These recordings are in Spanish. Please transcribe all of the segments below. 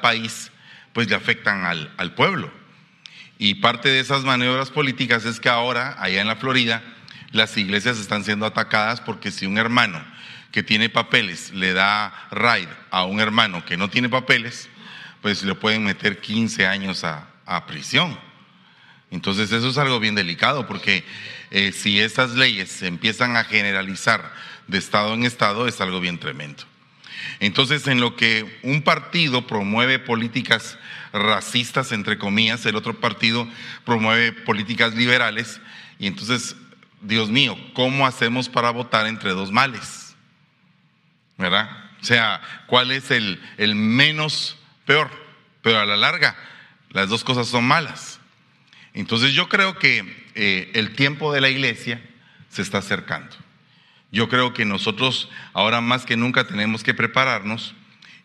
país, pues le afectan al, al pueblo. Y parte de esas maniobras políticas es que ahora, allá en la Florida, las iglesias están siendo atacadas porque si un hermano que tiene papeles le da raid a un hermano que no tiene papeles, pues le pueden meter 15 años a, prisión. Entonces eso es algo bien delicado porque eh, si esas leyes se empiezan a generalizar de estado en estado es algo bien tremendo. Entonces en lo que un partido promueve políticas racistas, entre comillas, el otro partido promueve políticas liberales y entonces, Dios mío, ¿cómo hacemos para votar entre dos males? ¿Verdad? O sea, ¿cuál es el, menos peor? Pero a la larga, las dos cosas son malas. Entonces yo creo que eh, el tiempo de la iglesia se está acercando. Yo creo que nosotros ahora más que nunca tenemos que prepararnos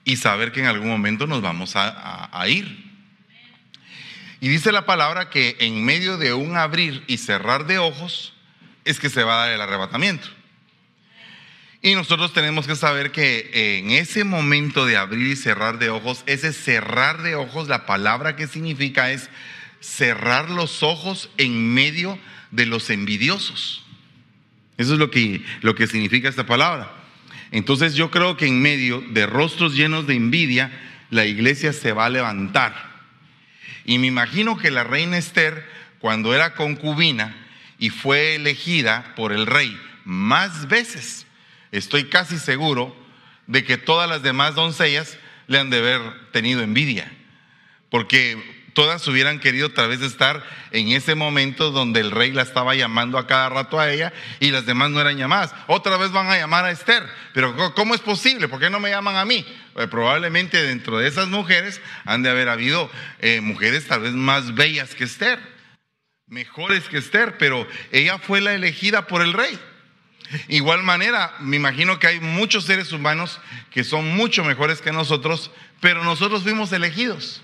y saber que en algún momento nos vamos a ir. Y dice la palabra que en medio de un abrir y cerrar de ojos es que se va a dar el arrebatamiento. Y nosotros tenemos que saber que en ese momento de abrir y cerrar de ojos, ese cerrar de ojos, la palabra que significa es cerrar los ojos en medio de los envidiosos. Eso es lo que, lo que significa esta palabra. Entonces yo creo que en medio de rostros llenos de envidia, la iglesia se va a levantar. Y me imagino que la reina Esther, cuando era concubina y fue elegida por el rey más veces, estoy casi seguro de que todas las demás doncellas le han de haber tenido envidia, porque todas hubieran querido tal vez estar en ese momento donde el rey la estaba llamando a cada rato a ella y las demás no eran llamadas. Otra vez van a llamar a Esther, pero ¿cómo es posible? ¿Por qué no me llaman a mí? Eh, probablemente dentro de esas mujeres han de haber habido eh, mujeres tal vez más bellas que Esther, mejores que Esther, pero ella fue la elegida por el rey. Igual manera, me imagino que hay muchos seres humanos que son mucho mejores que nosotros, pero nosotros fuimos elegidos.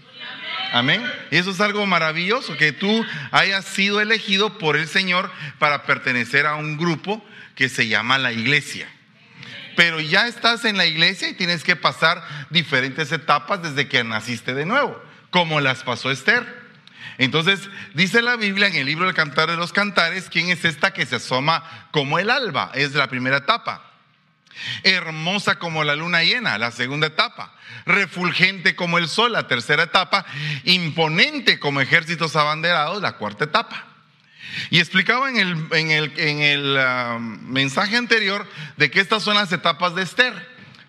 Amén. Y eso es algo maravilloso, que tú hayas sido elegido por el Señor para pertenecer a un grupo que se llama la iglesia. Pero ya estás en la iglesia y tienes que pasar diferentes etapas desde que naciste de nuevo, como las pasó Esther. Entonces, dice la Biblia en el libro del Cantar de los Cantares, ¿quién es esta que se asoma como el alba? Es la primera etapa. Hermosa como la luna llena, la segunda etapa. Refulgente como el sol, la tercera etapa. Imponente como ejércitos abanderados, la cuarta etapa. Y explicaba en el, en el, en el ah, mensaje anterior de que estas son las etapas de Esther,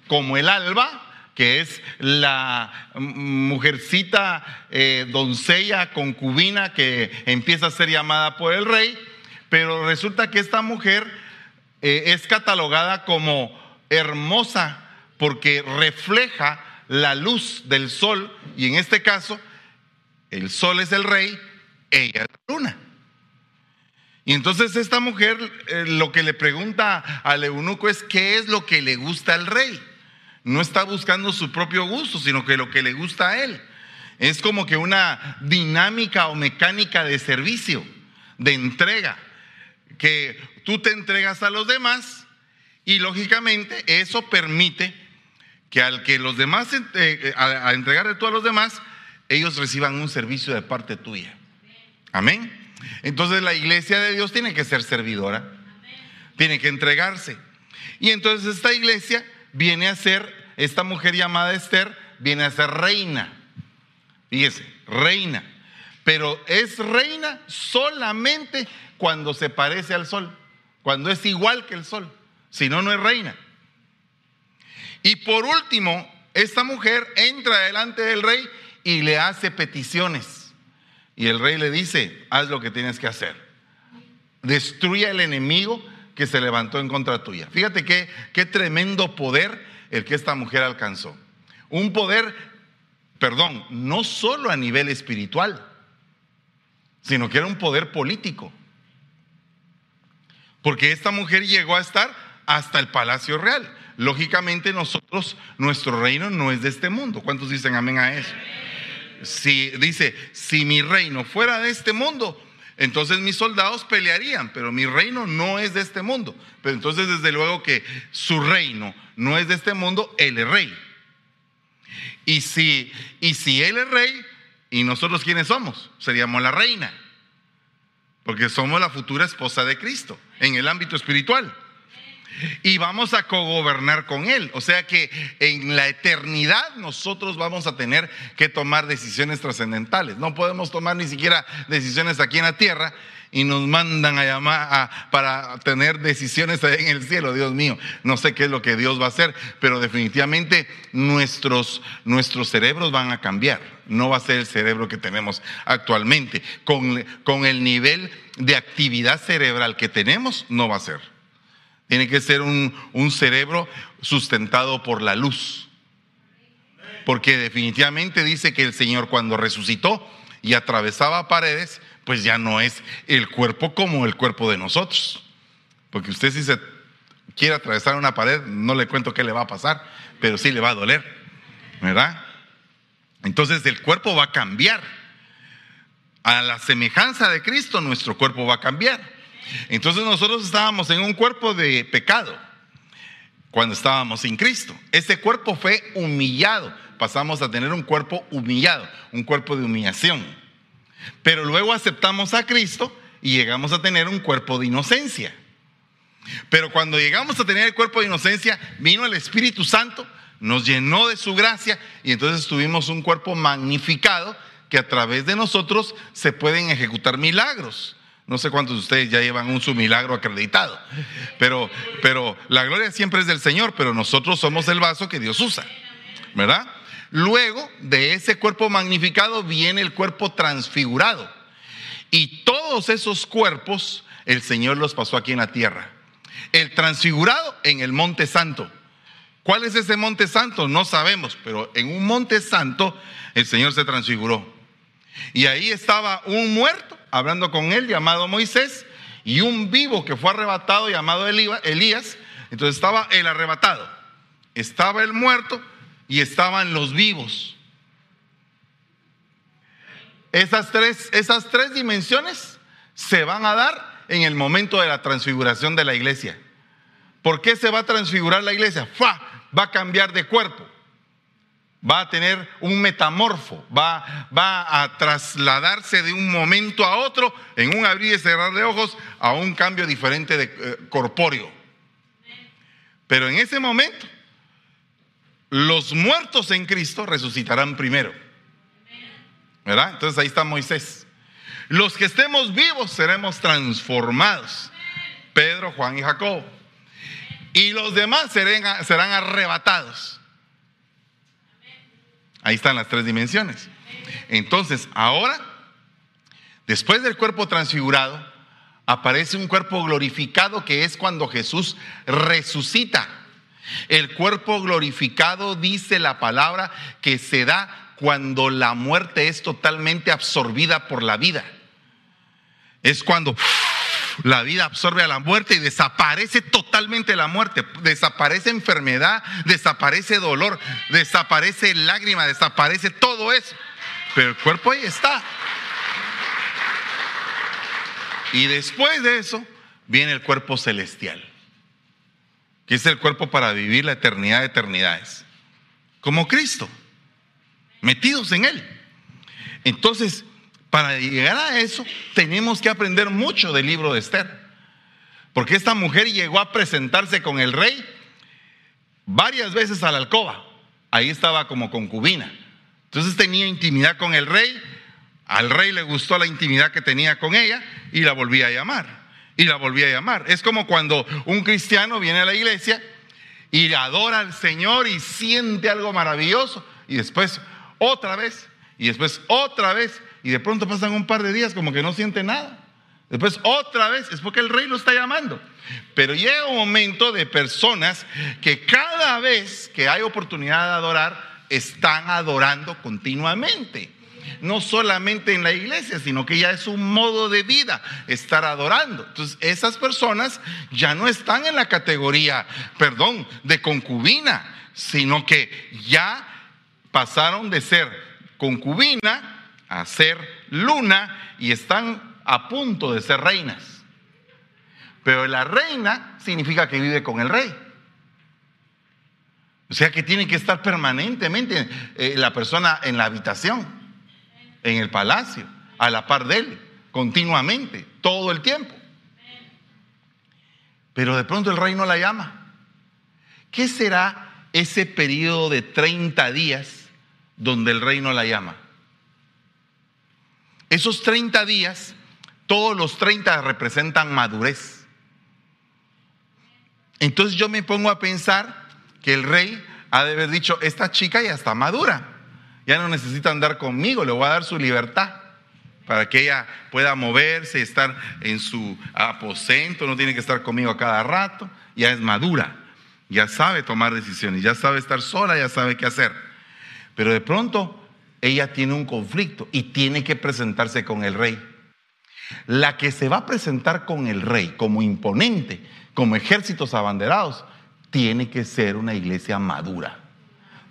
como el alba, que es la mujercita eh, doncella, concubina, que empieza a ser llamada por el rey, pero resulta que esta mujer eh, es catalogada como hermosa porque refleja la luz del sol, y en este caso, el sol es el rey, ella es la luna. Y entonces esta mujer eh, lo que le pregunta al eunuco es qué es lo que le gusta al rey no está buscando su propio gusto, sino que lo que le gusta a él. Es como que una dinámica o mecánica de servicio, de entrega, que tú te entregas a los demás y lógicamente eso permite que al que los demás, eh, eh, a, entregarle tú a los demás, ellos reciban un servicio de parte tuya. Amén. Entonces la iglesia de Dios tiene que ser servidora, tiene que entregarse. Y entonces esta iglesia viene a ser, esta mujer llamada Esther, viene a ser reina. Fíjese, reina. Pero es reina solamente cuando se parece al sol, cuando es igual que el sol. Si no, no es reina. Y por último, esta mujer entra delante del rey y le hace peticiones. Y el rey le dice, haz lo que tienes que hacer. Destruye al enemigo que se levantó en contra tuya. Fíjate qué, qué tremendo poder el que esta mujer alcanzó. Un poder, perdón, no solo a nivel espiritual, sino que era un poder político. Porque esta mujer llegó a estar hasta el palacio real. Lógicamente nosotros, nuestro reino no es de este mundo. ¿Cuántos dicen amén a eso? Si dice, si mi reino fuera de este mundo, entonces mis soldados pelearían, pero mi reino no es de este mundo. Pero entonces desde luego que su reino no es de este mundo, él es rey. Y si, y si Él es rey, ¿y nosotros quiénes somos? Seríamos la reina. Porque somos la futura esposa de Cristo en el ámbito espiritual. Y vamos a cogobernar con Él. O sea que en la eternidad nosotros vamos a tener que tomar decisiones trascendentales. No podemos tomar ni siquiera decisiones aquí en la tierra y nos mandan a llamar para tener decisiones en el cielo, Dios mío. No sé qué es lo que Dios va a hacer, pero definitivamente nuestros, nuestros cerebros van a cambiar. No va a ser el cerebro que tenemos actualmente. Con, con el nivel de actividad cerebral que tenemos, no va a ser. Tiene que ser un, un cerebro sustentado por la luz. Porque definitivamente dice que el Señor cuando resucitó y atravesaba paredes, pues ya no es el cuerpo como el cuerpo de nosotros. Porque usted si se quiere atravesar una pared, no le cuento qué le va a pasar, pero sí le va a doler, ¿verdad? Entonces el cuerpo va a cambiar. A la semejanza de Cristo, nuestro cuerpo va a cambiar. Entonces nosotros estábamos en un cuerpo de pecado cuando estábamos sin Cristo. Ese cuerpo fue humillado. Pasamos a tener un cuerpo humillado, un cuerpo de humillación. Pero luego aceptamos a Cristo y llegamos a tener un cuerpo de inocencia. Pero cuando llegamos a tener el cuerpo de inocencia, vino el Espíritu Santo, nos llenó de su gracia y entonces tuvimos un cuerpo magnificado que a través de nosotros se pueden ejecutar milagros. No sé cuántos de ustedes ya llevan un su milagro acreditado, pero, pero la gloria siempre es del Señor, pero nosotros somos el vaso que Dios usa, ¿verdad? Luego de ese cuerpo magnificado viene el cuerpo transfigurado. Y todos esos cuerpos el Señor los pasó aquí en la tierra. El transfigurado en el monte santo. ¿Cuál es ese monte santo? No sabemos, pero en un monte santo el Señor se transfiguró. Y ahí estaba un muerto hablando con él llamado Moisés y un vivo que fue arrebatado llamado Elías. Entonces estaba el arrebatado, estaba el muerto y estaban los vivos. Esas tres, esas tres dimensiones se van a dar en el momento de la transfiguración de la iglesia. ¿Por qué se va a transfigurar la iglesia? ¡Fa! Va a cambiar de cuerpo. Va a tener un metamorfo. Va, va a trasladarse de un momento a otro, en un abrir y cerrar de ojos, a un cambio diferente de eh, corpóreo. Pero en ese momento los muertos en Cristo resucitarán primero. ¿Verdad? Entonces ahí está Moisés. Los que estemos vivos seremos transformados. Pedro, Juan y Jacob. Y los demás serán, arrebatados. Ahí están las tres dimensiones. Entonces, ahora, después del cuerpo transfigurado, aparece un cuerpo glorificado que es cuando Jesús resucita. El cuerpo glorificado dice la palabra que se da cuando la muerte es totalmente absorbida por la vida. Es cuando la vida absorbe a la muerte y desaparece totalmente la muerte. Desaparece enfermedad, desaparece dolor, desaparece lágrima, desaparece todo eso. Pero el cuerpo ahí está. Y después de eso viene el cuerpo celestial que es el cuerpo para vivir la eternidad de eternidades, como Cristo, metidos en Él. Entonces, para llegar a eso, tenemos que aprender mucho del libro de Esther, porque esta mujer llegó a presentarse con el rey varias veces a la alcoba, ahí estaba como concubina, entonces tenía intimidad con el rey, al rey le gustó la intimidad que tenía con ella y la volvía a llamar y la volví a llamar. Es como cuando un cristiano viene a la iglesia y adora al Señor y siente algo maravilloso y después otra vez y después otra vez y de pronto pasan un par de días como que no siente nada. Después otra vez es porque el rey lo está llamando. Pero llega un momento de personas que cada vez que hay oportunidad de adorar, están adorando continuamente no solamente en la iglesia, sino que ya es un modo de vida estar adorando. Entonces, esas personas ya no están en la categoría, perdón, de concubina, sino que ya pasaron de ser concubina a ser luna y están a punto de ser reinas. Pero la reina significa que vive con el rey. O sea que tiene que estar permanentemente eh, la persona en la habitación, en el palacio, a la par de él, continuamente, todo el tiempo. Pero de pronto el rey no la llama. ¿Qué será ese periodo de 30 días donde el rey no la llama? Esos 30 días, todos los 30 representan madurez. Entonces yo me pongo a pensar que el rey ha de haber dicho, esta chica ya está madura, ya no necesita andar conmigo, le voy a dar su libertad para que ella pueda moverse, estar en su aposento, no tiene que estar conmigo a cada rato, ya es madura, ya sabe tomar decisiones, ya sabe estar sola, ya sabe qué hacer. Pero de pronto ella tiene un conflicto y tiene que presentarse con el rey. La que se va a presentar con el rey como imponente, como ejércitos abanderados, tiene que ser una iglesia madura.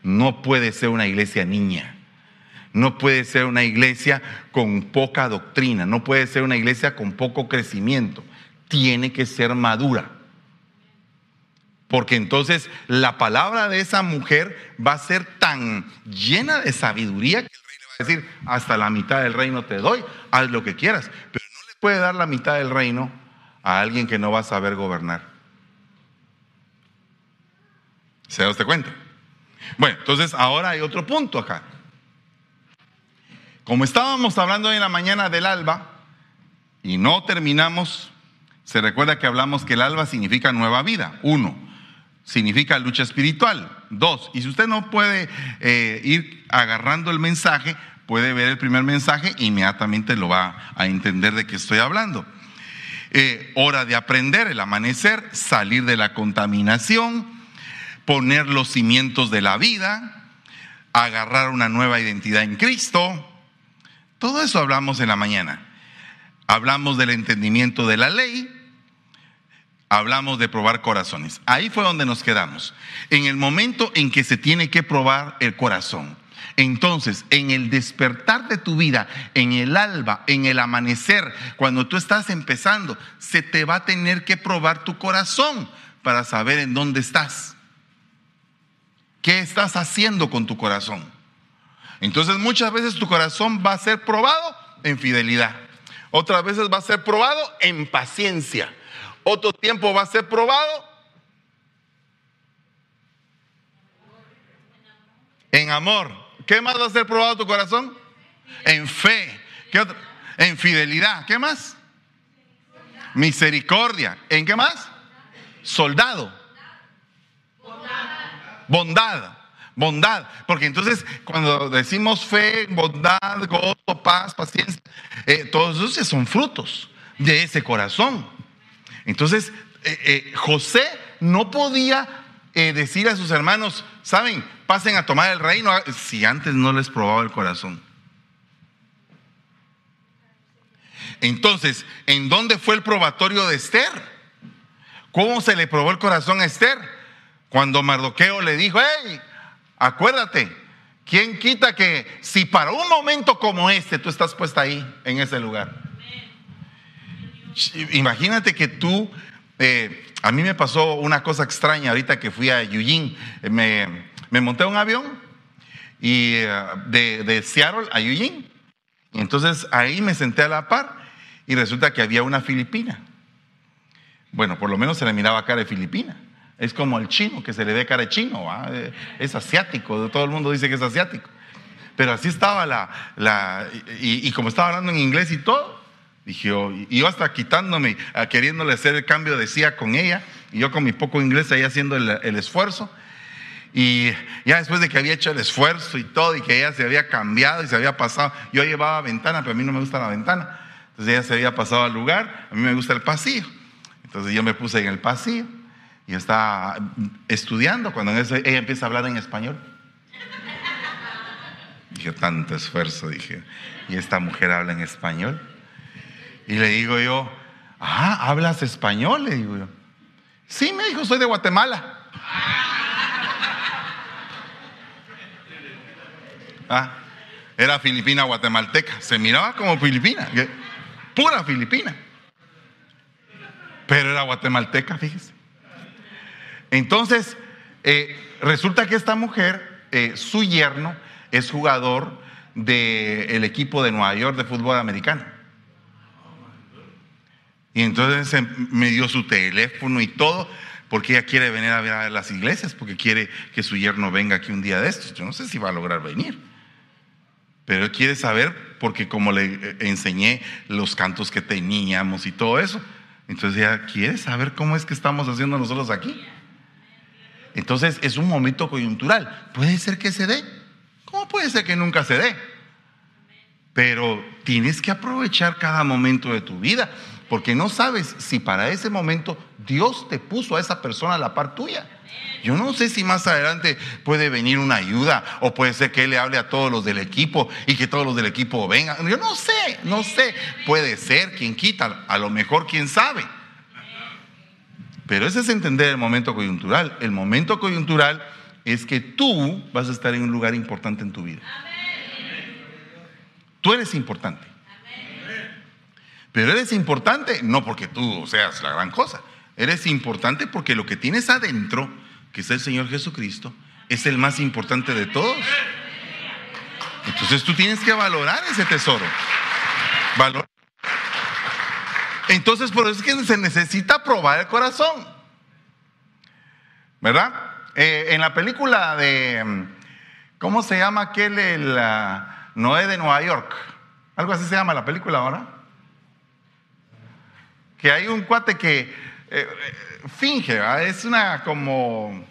No puede ser una iglesia niña. No puede ser una iglesia con poca doctrina. No puede ser una iglesia con poco crecimiento. Tiene que ser madura. Porque entonces la palabra de esa mujer va a ser tan llena de sabiduría que el rey le va a decir, hasta la mitad del reino te doy, haz lo que quieras. Pero no le puede dar la mitad del reino a alguien que no va a saber gobernar. ¿Se da usted cuenta? Bueno, entonces ahora hay otro punto acá. Como estábamos hablando hoy en la mañana del alba y no terminamos, se recuerda que hablamos que el alba significa nueva vida. Uno, significa lucha espiritual. Dos, y si usted no puede eh, ir agarrando el mensaje, puede ver el primer mensaje inmediatamente lo va a entender de qué estoy hablando. Eh, hora de aprender, el amanecer, salir de la contaminación, poner los cimientos de la vida, agarrar una nueva identidad en Cristo. Todo eso hablamos en la mañana. Hablamos del entendimiento de la ley, hablamos de probar corazones. Ahí fue donde nos quedamos. En el momento en que se tiene que probar el corazón. Entonces, en el despertar de tu vida, en el alba, en el amanecer, cuando tú estás empezando, se te va a tener que probar tu corazón para saber en dónde estás. ¿Qué estás haciendo con tu corazón? Entonces muchas veces tu corazón va a ser probado en fidelidad. Otras veces va a ser probado en paciencia. Otro tiempo va a ser probado en amor. ¿Qué más va a ser probado tu corazón? En fe. ¿Qué otro? En fidelidad. ¿Qué más? Misericordia. ¿En qué más? Soldado. Bondad, bondad. Porque entonces cuando decimos fe, bondad, gozo, paz, paciencia, eh, todos esos son frutos de ese corazón. Entonces eh, eh, José no podía decir a sus hermanos, saben, pasen a tomar el reino si antes no les probaba el corazón. Entonces, ¿en dónde fue el probatorio de Esther? ¿Cómo se le probó el corazón a Esther? Cuando Mardoqueo le dijo, hey, acuérdate, ¿quién quita que si para un momento como este tú estás puesta ahí, en ese lugar? Imagínate que tú, eh, a mí me pasó una cosa extraña ahorita que fui a Yujin, me, me monté un avión y eh, de, Seattle a Yujin. Y entonces ahí me senté a la par y resulta que había una filipina. Bueno, por lo menos se le miraba cara de filipina. Es como el chino, que se le ve cara de chino, eh, es asiático, todo el mundo dice que es asiático. Pero así estaba la, la y, como estaba hablando en inglés y todo, dije yo, y yo hasta quitándome, queriéndole hacer el cambio de CIA con ella, y yo con mi poco inglés ahí haciendo el, el esfuerzo. Y ya después de que había hecho el esfuerzo y todo, y que ella se había cambiado y se había pasado, yo llevaba ventana, pero a mí no me gusta la ventana. Entonces ella se había pasado al lugar, a mí me gusta el pasillo. Entonces yo me puse en el pasillo y estaba estudiando cuando ella empieza a hablar en español. Dije, tanto esfuerzo, dije, y esta mujer habla en español. Y le digo yo, ah, ¿hablas español? Le digo yo. Sí, me dijo, soy de Guatemala. Ah, era filipina guatemalteca, se miraba como filipina, pura filipina. Pero era guatemalteca, fíjese. Entonces, Eh, resulta que esta mujer, eh, su yerno, es jugador del equipo de Nueva York de fútbol americano. Y entonces me dio su teléfono y todo, porque ella quiere venir a ver a las iglesias, porque quiere que su yerno venga aquí un día de estos. Yo no sé si va a lograr venir. Pero él quiere saber, porque como le eh, enseñé los cantos que teníamos y todo eso, entonces ella quiere saber cómo es que estamos haciendo nosotros aquí. Entonces es un momento coyuntural. Puede ser que se dé. ¿Cómo puede ser que nunca se dé? Pero tienes que aprovechar cada momento de tu vida porque no sabes si para ese momento Dios te puso a esa persona a la par tuya. Yo no sé si más adelante puede venir una ayuda o puede ser que Él le hable a todos los del equipo y que todos los del equipo vengan. Yo no sé, no sé. Puede ser, quien quita, a lo mejor quien sabe. Pero ese es entender el momento coyuntural. El momento coyuntural es que tú vas a estar en un lugar importante en tu vida. Tú eres importante. Pero eres importante no porque tú seas la gran cosa. Eres importante porque lo que tienes adentro, que es el Señor Jesucristo, es el más importante de todos. Entonces tú tienes que valorar ese tesoro. Valor. Entonces por eso es que se necesita probar el corazón. ¿Verdad? Eh, en la película de, ¿cómo se llama aquel? El, Noé de Nueva York. Algo así se llama la película ahora que hay un cuate que eh, eh, finge, es una como,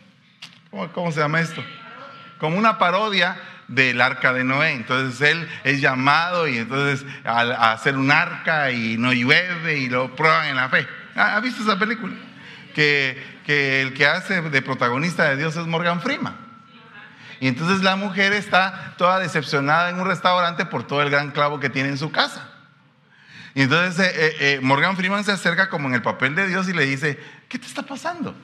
¿cómo, se llama esto? Como una parodia del arca de Noé. Entonces él es llamado y entonces a, hacer un arca y no llueve y lo prueban en la fe. ¿Ha visto esa película? Que, que el que hace de protagonista de Dios es Morgan Freeman. Y entonces la mujer está toda decepcionada en un restaurante por todo el gran clavo que tiene en su casa. Y entonces eh, eh, eh, Morgan Freeman se acerca como en el papel de Dios y le dice, ¿qué te está pasando?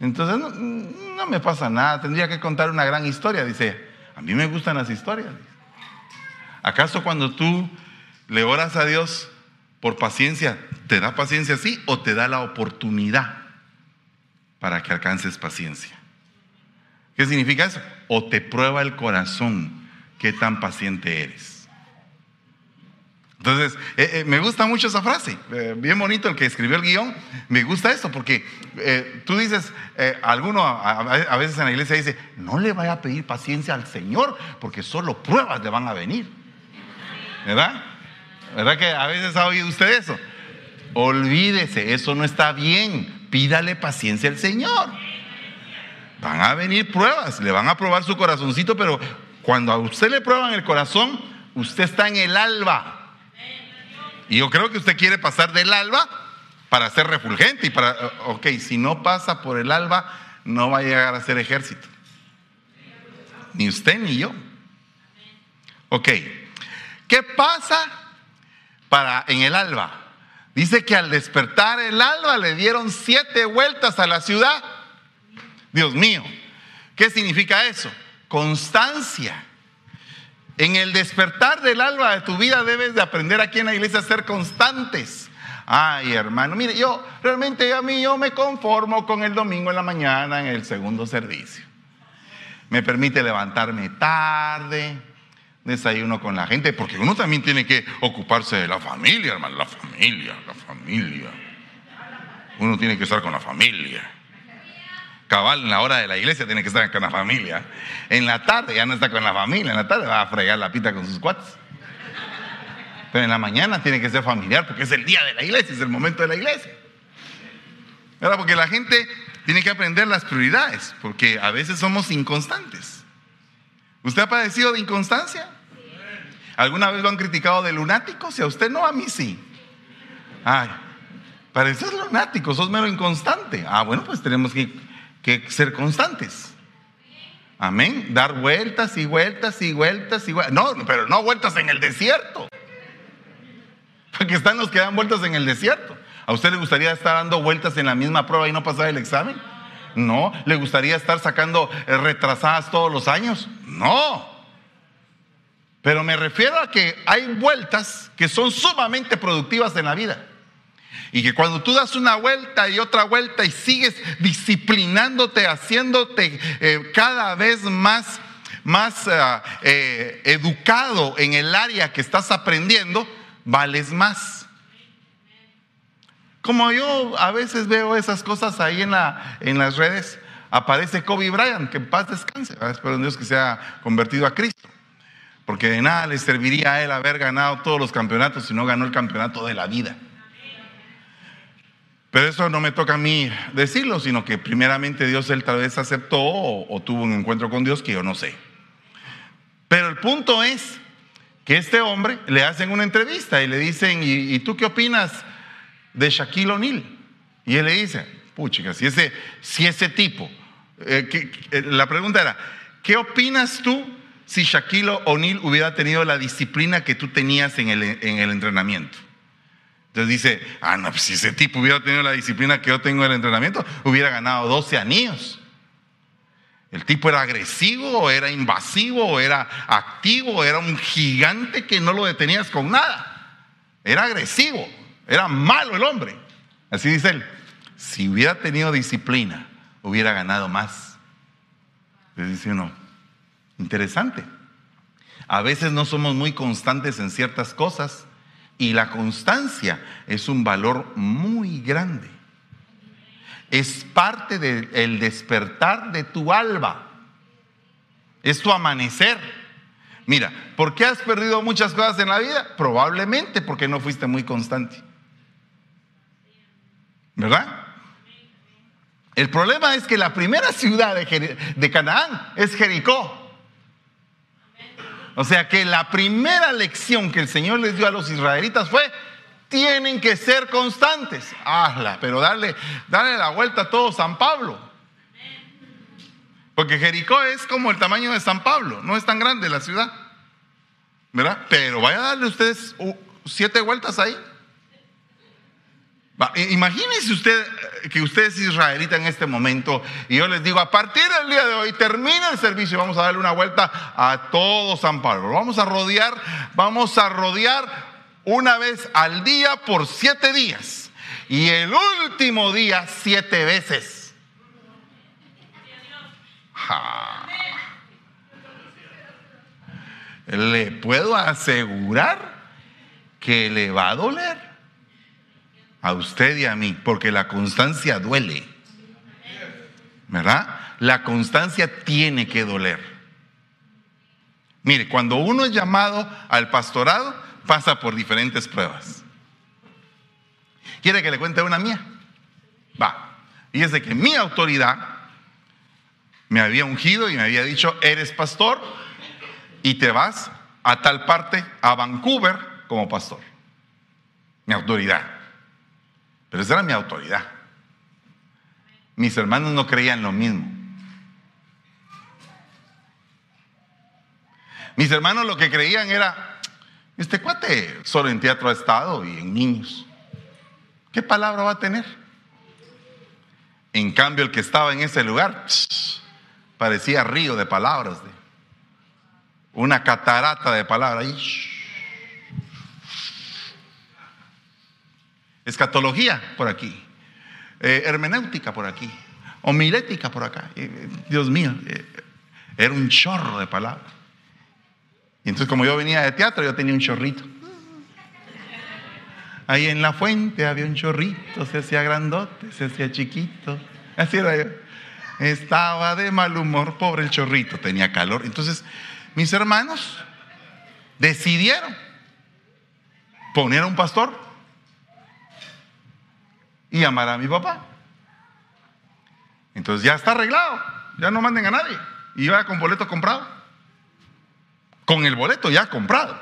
Entonces, no, me pasa nada, tendría que contar una gran historia. Dice, a mí me gustan las historias. ¿Acaso cuando tú le oras a Dios por paciencia, te da paciencia así o te da la oportunidad para que alcances paciencia? ¿Qué significa eso? O te prueba el corazón qué tan paciente eres. Entonces, eh, eh, me gusta mucho esa frase, eh, bien bonito el que escribió el guion, me gusta esto, porque tú dices, alguno a, veces en la iglesia dice, no le vaya a pedir paciencia al Señor, porque solo pruebas le van a venir. ¿Verdad? ¿Verdad que a veces ha oído usted eso? Olvídese, eso no está bien, pídale paciencia al Señor. Van a venir pruebas, le van a probar su corazoncito, pero cuando a usted le prueban el corazón, usted está en el alba. Y yo creo que usted quiere pasar del alba para ser refulgente y para, ok, si no pasa por el alba, no va a llegar a ser ejército. Ni usted ni yo. Ok, ¿qué pasa para en el alba? Dice que al despertar el alba le dieron siete vueltas a la ciudad. Dios mío, ¿qué significa eso? Constancia. En el despertar del alba de tu vida debes de aprender aquí en la iglesia a ser constantes. Ay, hermano, mire, yo realmente a mí yo me conformo con el domingo en la mañana en el segundo servicio. Me permite levantarme tarde, desayuno con la gente, porque uno también tiene que ocuparse de la familia, hermano, la familia, la familia. Uno tiene que estar con la familia cabal en la hora de la iglesia tiene que estar con la familia. En la tarde ya no está con la familia, en la tarde va a fregar la pita con sus cuates. Pero en la mañana tiene que ser familiar porque es el día de la iglesia, es el momento de la iglesia. ¿Verdad? Porque la gente tiene que aprender las prioridades, porque a veces somos inconstantes. ¿Usted ha padecido de inconstancia? ¿Alguna vez lo han criticado de lunático? Si a usted no, a mí sí. Ay, pareces lunático, sos mero inconstante. Ah, bueno, pues tenemos que que ser constantes. Amén. Dar vueltas y vueltas y vueltas y vueltas. No, pero no vueltas en el desierto. Porque están los que dan vueltas en el desierto. ¿A usted le gustaría estar dando vueltas en la misma prueba y no pasar el examen? No. ¿Le gustaría estar sacando eh, retrasadas todos los años? No. Pero me refiero a que hay vueltas que son sumamente productivas en la vida. Y que cuando tú das una vuelta y otra vuelta y sigues disciplinándote, haciéndote eh, cada vez más, más eh, eh, educado en el área que estás aprendiendo, vales más. Como yo a veces veo esas cosas ahí en, la, en las redes, aparece Kobe Bryant, que en paz descanse, espero en Dios que sea convertido a Cristo. Porque de nada le serviría a él haber ganado todos los campeonatos si no ganó el campeonato de la vida. Pero eso no me toca a mí decirlo, sino que primeramente Dios él tal vez aceptó o, tuvo un encuentro con Dios que yo no sé. Pero el punto es que este hombre le hacen una entrevista y le dicen, ¿y, tú qué opinas de Shaquille O'Neal? Y él le dice, puchica, si ese, si ese tipo, eh, eh, la pregunta era, ¿qué opinas tú si Shaquille O'Neal hubiera tenido la disciplina que tú tenías en el, en el entrenamiento? Entonces dice, ah, no, pues si ese tipo hubiera tenido la disciplina que yo tengo en el entrenamiento, hubiera ganado 12 anillos. El tipo era agresivo, era invasivo, era activo, era un gigante que no lo detenías con nada. Era agresivo, era malo el hombre. Así dice él. Si hubiera tenido disciplina, hubiera ganado más. Le dice uno, interesante. A veces no somos muy constantes en ciertas cosas y la constancia es un valor muy grande. Es parte del despertar de tu alba. Es tu amanecer. Mira, ¿por qué has perdido muchas cosas en la vida? Probablemente porque no fuiste muy constante. ¿Verdad? El problema es que la primera ciudad de, de Canaán es Jericó. O sea que la primera lección que el Señor les dio a los israelitas fue, tienen que ser constantes. Hazla, pero darle, la vuelta a todo San Pablo. Porque Jericó es como el tamaño de San Pablo, no es tan grande la ciudad. ¿Verdad? Pero vaya a darle ustedes siete vueltas ahí. Imagínense usted eh, que usted es israelita en este momento y yo les digo, a partir del día de hoy termina el servicio y vamos a darle una vuelta a todo San Pablo. Vamos a rodear, vamos a rodear una vez al día por siete días y el último día siete veces. Le puedo asegurar que le va a doler a usted y a mí, porque la constancia duele. ¿Verdad? La constancia tiene que doler. Mire, cuando uno es llamado al pastorado, pasa por diferentes pruebas. ¿Quiere que le cuente una mía? Va. Y es de que mi autoridad me había ungido y me había dicho, eres pastor y te vas a tal parte, a Vancouver, como pastor. Mi autoridad. Pero esa era mi autoridad. Mis hermanos no creían lo mismo. Mis hermanos lo que creían era, este cuate solo en teatro ha estado y en niños. ¿Qué palabra va a tener? En cambio, el que estaba en ese lugar parecía río de palabras, una catarata de palabras. Escatología por aquí. Eh, hermenéutica por aquí. Homilética por acá. Eh, Dios mío, eh, era un chorro de palabras. Y entonces como yo venía de teatro, yo tenía un chorrito. Ahí en la fuente había un chorrito, se hacía grandote, se hacía chiquito. Así era yo. Estaba de mal humor, pobre el chorrito, tenía calor. Entonces, mis hermanos decidieron poner a un pastor y amar a mi papá. Entonces ya está arreglado, ya no manden a nadie. Y va con boleto comprado. Con el boleto ya comprado.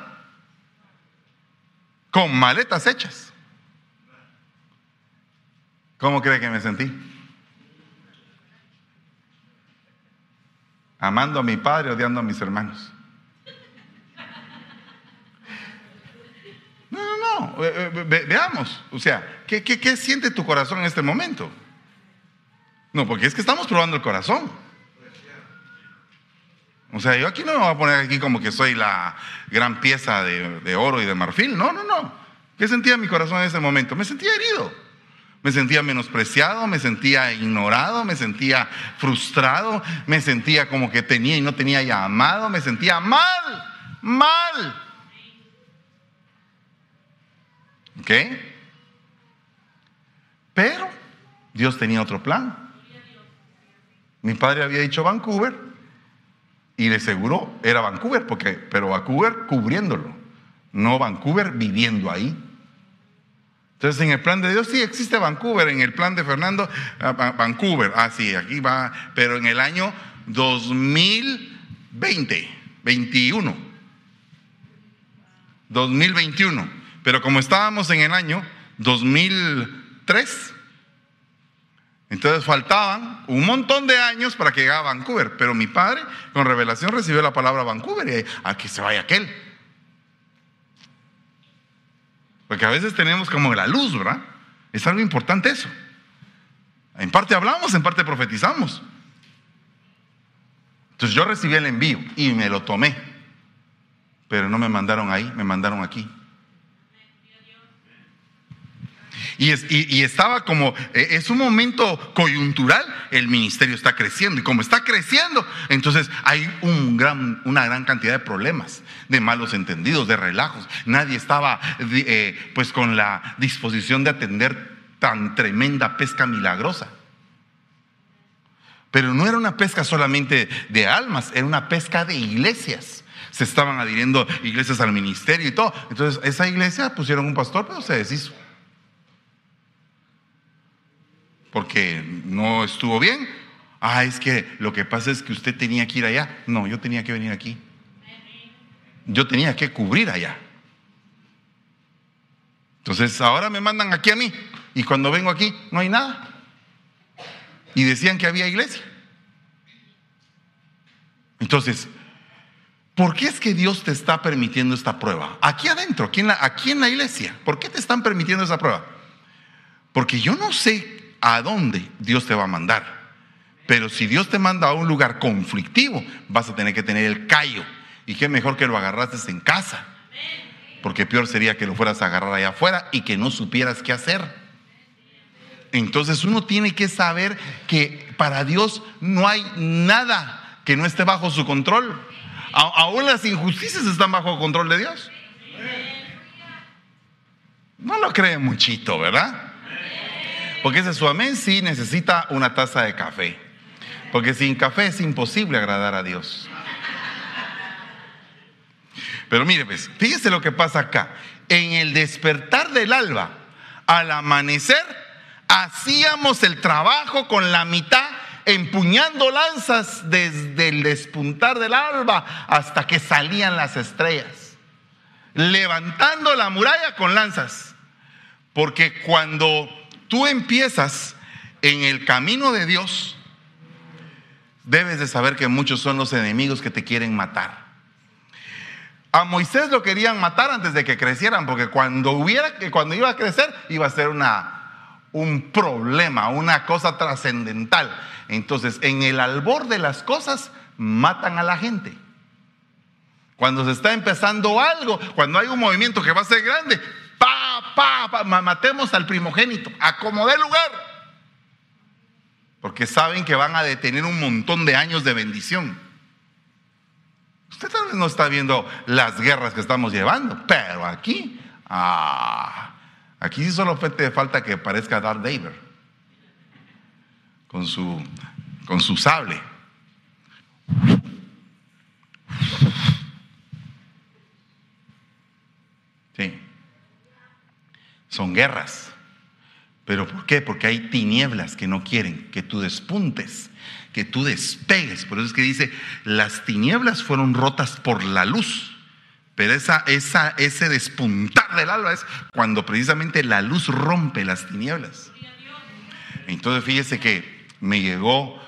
Con maletas hechas. ¿Cómo cree que me sentí? Amando a mi padre, odiando a mis hermanos. Eh, eh, veamos, o sea, ¿qué, ¿qué, siente tu corazón en este momento? No, porque es que estamos probando el corazón. O sea, yo aquí no me voy a poner aquí como que soy la gran pieza de, oro y de marfil. No, no, no. ¿Qué sentía mi corazón en ese momento? Me sentía herido. Me sentía menospreciado, me sentía ignorado, me sentía frustrado, me sentía como que tenía y no tenía llamado, me sentía mal, mal. ¿Ok? Pero Dios tenía otro plan. Mi padre había dicho Vancouver y de seguro era Vancouver, porque, pero Vancouver cubriéndolo, no Vancouver viviendo ahí. Entonces, en el plan de Dios sí existe Vancouver, en el plan de Fernando, ah, Vancouver, ah, sí, aquí va, pero en el año 2020, 21, 2021, pero como estábamos en el año 2003, entonces faltaban un montón de años para que llegara a Vancouver, pero mi padre con revelación recibió la palabra Vancouver y a que se vaya aquel. Porque a veces tenemos como la luz, ¿verdad? Es algo importante eso. En parte hablamos, en parte profetizamos. Entonces yo recibí el envío y me lo tomé. Pero no me mandaron ahí, me mandaron aquí. Y, estaba como, eh, es un momento coyuntural, el ministerio está creciendo. Y como está creciendo, entonces hay una gran cantidad de problemas, de malos entendidos, de relajos. Nadie estaba eh, pues con la disposición de atender tan tremenda pesca milagrosa. Pero no era una pesca solamente de almas, era una pesca de iglesias. Se estaban adhiriendo iglesias al ministerio y todo. Entonces, esa iglesia pusieron un pastor, pero se deshizo. Porque no estuvo bien. Ah, es que lo que pasa es que usted tenía que ir allá. No, yo tenía que venir aquí. Yo tenía que cubrir allá. Entonces ahora me mandan aquí a mí y cuando vengo aquí no hay nada. Y decían que había iglesia. Entonces, ¿por qué es que Dios te está permitiendo esta prueba? Aquí adentro, aquí en la, aquí en la iglesia. ¿Por qué te están permitiendo esa prueba? Porque yo no sé a dónde Dios te va a mandar. Pero si Dios te manda a un lugar conflictivo, vas a tener que tener el callo. Y qué mejor que lo agarraste en casa. Porque peor sería que lo fueras a agarrar allá afuera y que no supieras qué hacer. Entonces uno tiene que saber que para Dios no hay nada que no esté bajo su control. aún las injusticias están bajo control de Dios. No lo cree muchito, ¿verdad? Porque ese su amén sí necesita una taza de café. Porque sin café es imposible agradar a Dios. Pero mire, pues, fíjese lo que pasa acá. En el despertar del alba, al amanecer, hacíamos el trabajo con la mitad, empuñando lanzas desde el despuntar del alba hasta que salían las estrellas, levantando la muralla con lanzas. Porque cuando tú empiezas en el camino de Dios, debes de saber que muchos son los enemigos que te quieren matar. A Moisés lo querían matar antes de que crecieran, porque cuando hubiera cuando iba a crecer iba a ser una un problema, una cosa trascendental. Entonces, en el albor de las cosas matan a la gente. Cuando se está empezando algo, cuando hay un movimiento que va a ser grande, pa, matemos al primogénito, acomodé lugar. Porque saben que van a detener un montón de años de bendición. Usted tal vez no está viendo las guerras que estamos llevando, pero aquí, ah, aquí sí solo falta que parezca Darth Vader con su, con su sable. Sí son guerras. ¿Pero por qué? Porque hay tinieblas que no quieren que tú despuntes, que tú despegues. Por eso es que dice, las tinieblas fueron rotas por la luz. Pero esa, esa, ese despuntar del alba es cuando precisamente la luz rompe las tinieblas. Entonces fíjese que me llegó,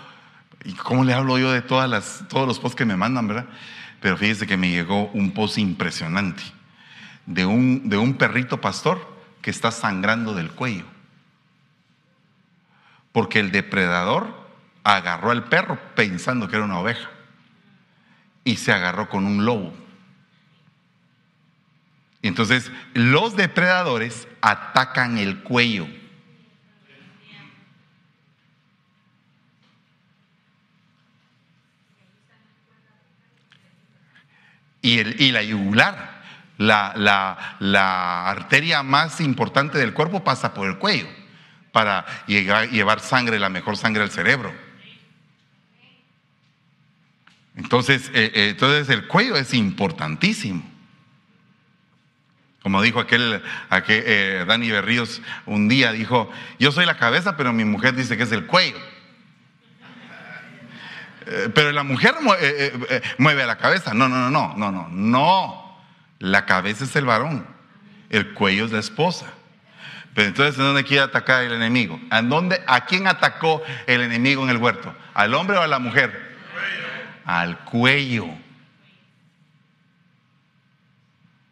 y cómo le hablo yo de todas las, todos los posts que me mandan, ¿verdad? Pero fíjese que me llegó un post impresionante de un, de un perrito pastor que está sangrando del cuello. Porque el depredador agarró al perro pensando que era una oveja y se agarró con un lobo. Entonces, los depredadores atacan el cuello. Y, el, y la yugular, la, la, arteria más importante del cuerpo pasa por el cuello para llevar sangre, la mejor sangre al cerebro. Entonces, eh, eh, entonces el cuello es importantísimo. Como dijo aquel, aquel eh, Dani Berríos un día, dijo, yo soy la cabeza, pero mi mujer dice que es el cuello. pero la mujer mueve a la cabeza. No, no, no, no, no, no, no. La cabeza es el varón, el cuello es la esposa. Pero entonces, ¿en dónde quiere atacar el enemigo? ¿A, dónde, ¿A quién atacó el enemigo en el huerto? ¿Al hombre o a la mujer? al cuello.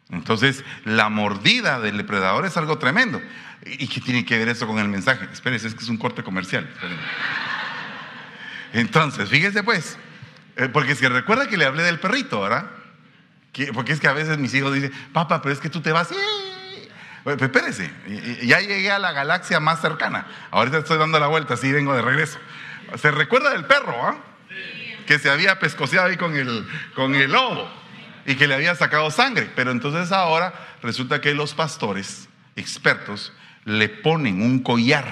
Entonces, la mordida del depredador es algo tremendo. ¿Y qué tiene que ver eso con el mensaje? Espérense, es que es un corte comercial. Entonces, fíjese pues, eh, porque si recuerda que le hablé del perrito, ¿verdad? Porque es que a veces mis hijos dicen, papá, pero es que tú te vas. Pues espérese, ya llegué a la galaxia más cercana. Ahorita estoy dando la vuelta, así vengo de regreso. ¿Se recuerda del perro? ¿ah? que se había pescoceado ahí con el, con el lobo y que le había sacado sangre. Pero entonces ahora resulta que los pastores expertos le ponen un collar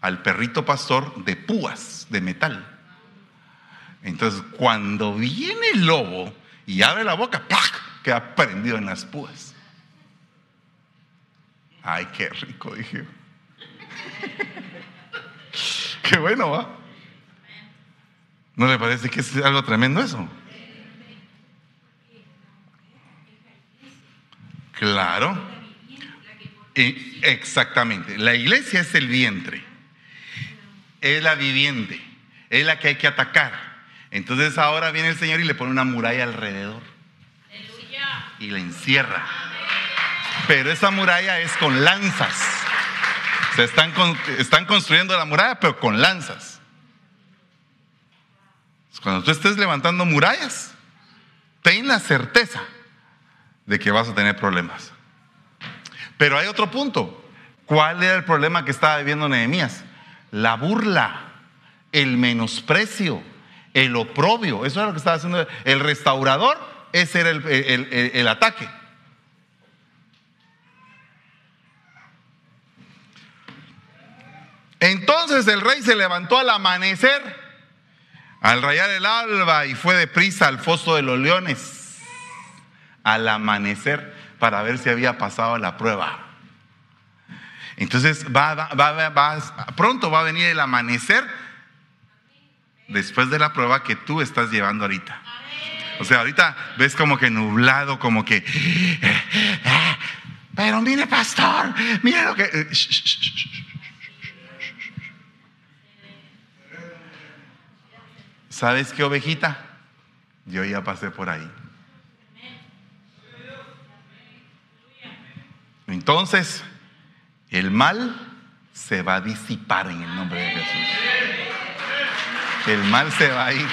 al perrito pastor de púas, de metal. Entonces cuando viene el lobo y abre la boca, ¡pac! queda prendido en las púas. Ay, qué rico, dije. qué bueno, ¿va? ¿No le parece que es algo tremendo eso? Claro. Exactamente. La iglesia es el vientre. Es la viviente. Es la que hay que atacar. Entonces ahora viene el Señor y le pone una muralla alrededor. Y la encierra. Pero esa muralla es con lanzas. Se están, están construyendo la muralla, pero con lanzas. Cuando tú estés levantando murallas, ten la certeza de que vas a tener problemas. Pero hay otro punto. ¿Cuál era el problema que estaba viviendo Nehemías? La burla, el menosprecio, el oprobio. Eso era lo que estaba haciendo el restaurador. Ese era el, el ataque. Entonces el rey se levantó al amanecer al rayar el alba y fue deprisa al foso de los leones al amanecer para ver si había pasado la prueba. Entonces pronto va a venir el amanecer después de la prueba que tú estás llevando ahorita. O sea, ahorita ves como que nublado, como que... Pero mire, pastor, mire lo que... ¿Sabes qué ovejita? Yo ya pasé por ahí. Entonces, el mal se va a disipar en el nombre de Jesús. El mal se va a ir.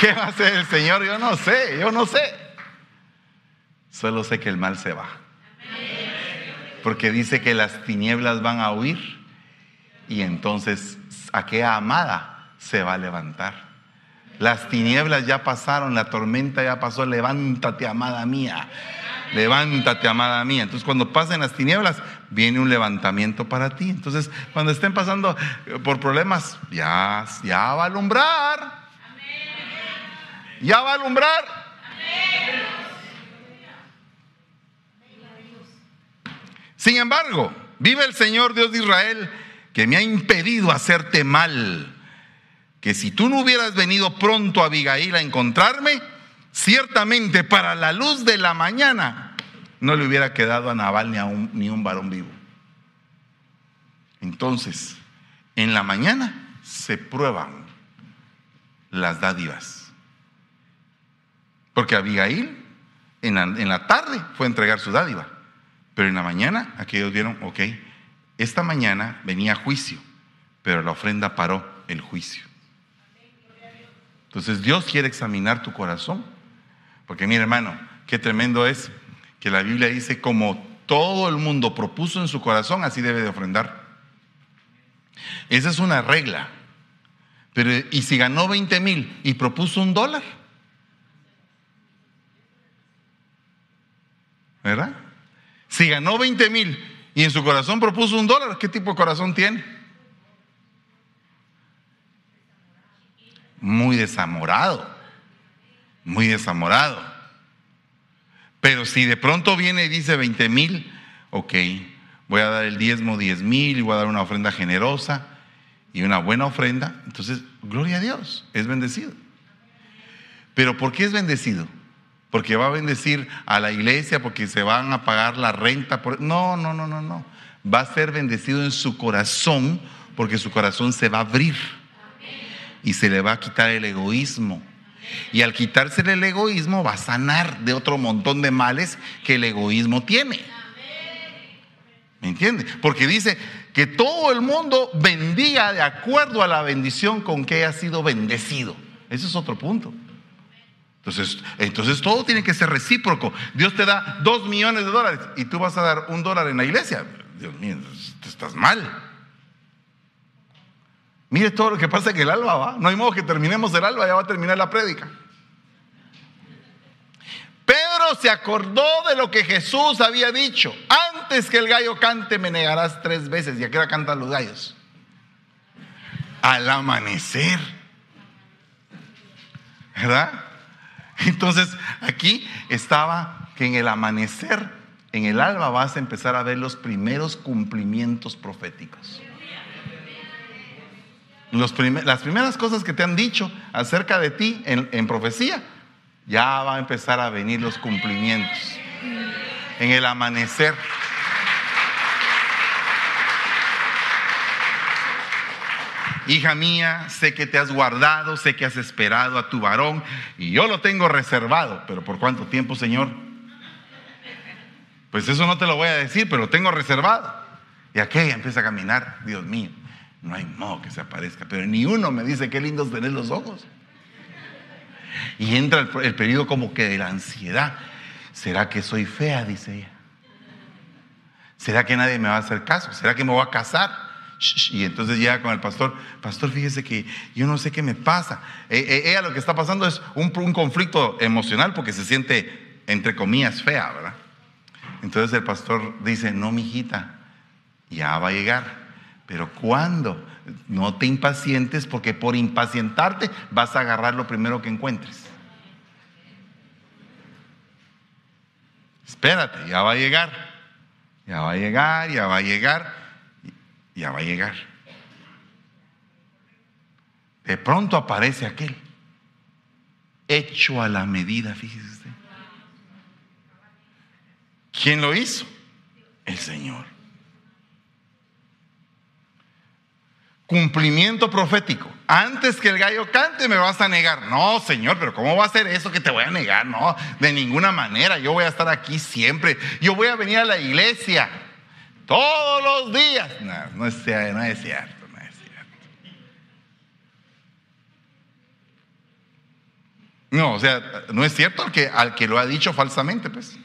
¿Qué va a hacer el Señor? Yo no sé, yo no sé. Solo sé que el mal se va. Porque dice que las tinieblas van a huir y entonces aquella amada se va a levantar. Las tinieblas ya pasaron, la tormenta ya pasó, levántate, amada mía. Levántate, amada mía. Entonces, cuando pasen las tinieblas, viene un levantamiento para ti. Entonces, cuando estén pasando por problemas, ya, ya va a alumbrar. Ya va a alumbrar. Sin embargo, vive el Señor Dios de Israel que me ha impedido hacerte mal que si tú no hubieras venido pronto a Abigail a encontrarme, ciertamente para la luz de la mañana no le hubiera quedado a Nabal ni, un, ni un varón vivo. Entonces, en la mañana se prueban las dádivas. Porque Abigail en la, en la tarde fue a entregar su dádiva, pero en la mañana aquellos vieron, ok, esta mañana venía juicio, pero la ofrenda paró el juicio. Entonces Dios quiere examinar tu corazón. Porque mira hermano, qué tremendo es que la Biblia dice como todo el mundo propuso en su corazón, así debe de ofrendar. Esa es una regla. Pero, ¿y si ganó 20 mil y propuso un dólar? ¿Verdad? Si ganó 20 mil y en su corazón propuso un dólar, ¿qué tipo de corazón tiene? Muy desamorado, muy desamorado. Pero si de pronto viene y dice 20 mil, ok, voy a dar el diezmo 10 mil y voy a dar una ofrenda generosa y una buena ofrenda, entonces, gloria a Dios, es bendecido. Pero ¿por qué es bendecido? Porque va a bendecir a la iglesia, porque se van a pagar la renta. Por... No, no, no, no, no. Va a ser bendecido en su corazón, porque su corazón se va a abrir y se le va a quitar el egoísmo. Y al quitarse el egoísmo va a sanar de otro montón de males que el egoísmo tiene. ¿Me entiende? Porque dice que todo el mundo bendiga de acuerdo a la bendición con que haya sido bendecido. Ese es otro punto. Entonces, entonces todo tiene que ser recíproco. Dios te da dos millones de dólares y tú vas a dar un dólar en la iglesia. Dios mío, estás mal. Mire todo lo que pasa en el alba, ¿va? No hay modo que terminemos el alba, ya va a terminar la prédica. Pedro se acordó de lo que Jesús había dicho. Antes que el gallo cante, me negarás tres veces. ¿Y a qué hora cantan los gallos? Al amanecer. ¿Verdad? Entonces, aquí estaba que en el amanecer, en el alba, vas a empezar a ver los primeros cumplimientos proféticos las primeras cosas que te han dicho acerca de ti en, profecía, ya va a empezar a venir los cumplimientos. En el amanecer. Hija mía, sé que te has guardado, sé que has esperado a tu varón y yo lo tengo reservado. ¿Pero por cuánto tiempo, Señor? Pues eso no te lo voy a decir, pero lo tengo reservado. Y aquella empieza a caminar, Dios mío. No hay modo que se aparezca, pero ni uno me dice qué lindos tener los ojos. Y entra el, periodo como que de la ansiedad. ¿Será que soy fea? Dice ella. ¿Será que nadie me va a hacer caso? ¿Será que me voy a casar? Y entonces llega con el pastor, pastor, fíjese que yo no sé qué me pasa. E, e, ella lo que está pasando es un, un conflicto emocional porque se siente, entre comillas, fea, ¿verdad? Entonces el pastor dice, no, mijita, ya va a llegar. Pero ¿cuándo? No te impacientes porque por impacientarte vas a agarrar lo primero que encuentres. Espérate, ya va a llegar. Ya va a llegar, ya va a llegar, ya va a llegar. De pronto aparece aquel, hecho a la medida, fíjese usted. ¿Quién lo hizo? El Señor. Cumplimiento profético. Antes que el gallo cante me vas a negar. No, Señor, pero ¿cómo va a ser eso que te voy a negar? No, de ninguna manera. Yo voy a estar aquí siempre. Yo voy a venir a la iglesia todos los días. No, no es, cierto, no es cierto, no es cierto. No, o sea, no es cierto que, al que lo ha dicho falsamente, pues.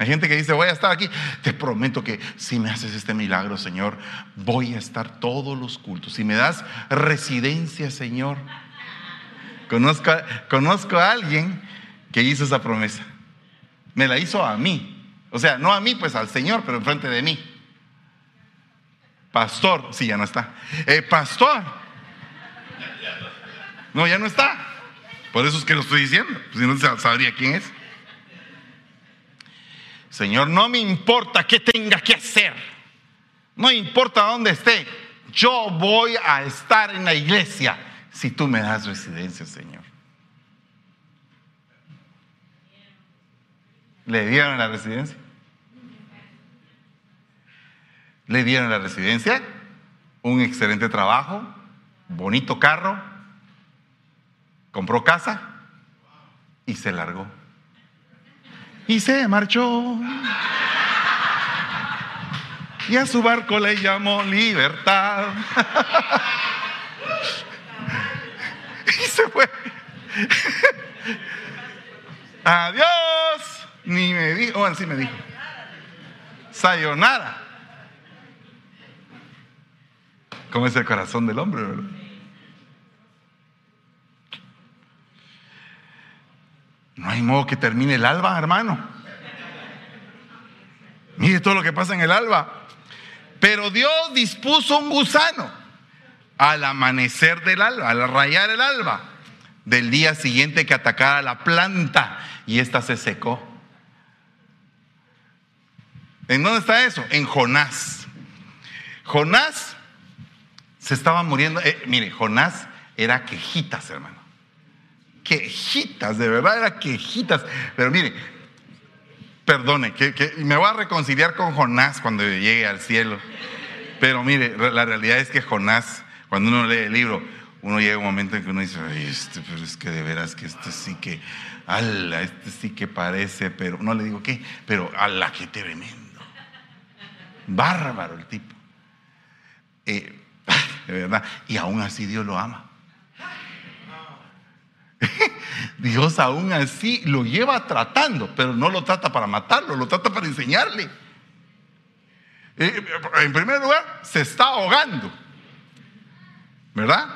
Hay gente que dice, voy a estar aquí. Te prometo que si me haces este milagro, Señor, voy a estar todos los cultos. Si me das residencia, Señor. Conozco, conozco a alguien que hizo esa promesa. Me la hizo a mí. O sea, no a mí, pues al Señor, pero enfrente de mí. Pastor, sí, ya no está. Eh, pastor. No, ya no está. Por eso es que lo estoy diciendo. Si no sabría quién es. Señor, no me importa qué tenga que hacer. No importa dónde esté. Yo voy a estar en la iglesia si tú me das residencia, Señor. ¿Le dieron la residencia? ¿Le dieron la residencia? Un excelente trabajo, bonito carro, compró casa y se largó y se marchó. Y a su barco le llamó libertad. y se fue. Adiós. Ni me dijo, bueno, sí me dijo. Sayonara. ¿Cómo es el corazón del hombre, verdad? No hay modo que termine el alba, hermano. Mire todo lo que pasa en el alba. Pero Dios dispuso un gusano al amanecer del alba, al rayar el alba del día siguiente que atacara la planta y ésta se secó. ¿En dónde está eso? En Jonás. Jonás se estaba muriendo. Eh, mire, Jonás era quejitas, hermano. Quejitas, de verdad era quejitas. Pero mire, perdone, que, me voy a reconciliar con Jonás cuando llegue al cielo. Pero mire, la realidad es que Jonás, cuando uno lee el libro, uno llega a un momento en que uno dice, este, pero es que de veras que este sí que, ala, este sí que parece, pero no le digo qué, pero ala, qué tremendo. Bárbaro el tipo. Eh, de verdad. Y aún así Dios lo ama. Dios aún así lo lleva tratando, pero no lo trata para matarlo, lo trata para enseñarle. Eh, en primer lugar, se está ahogando. ¿Verdad?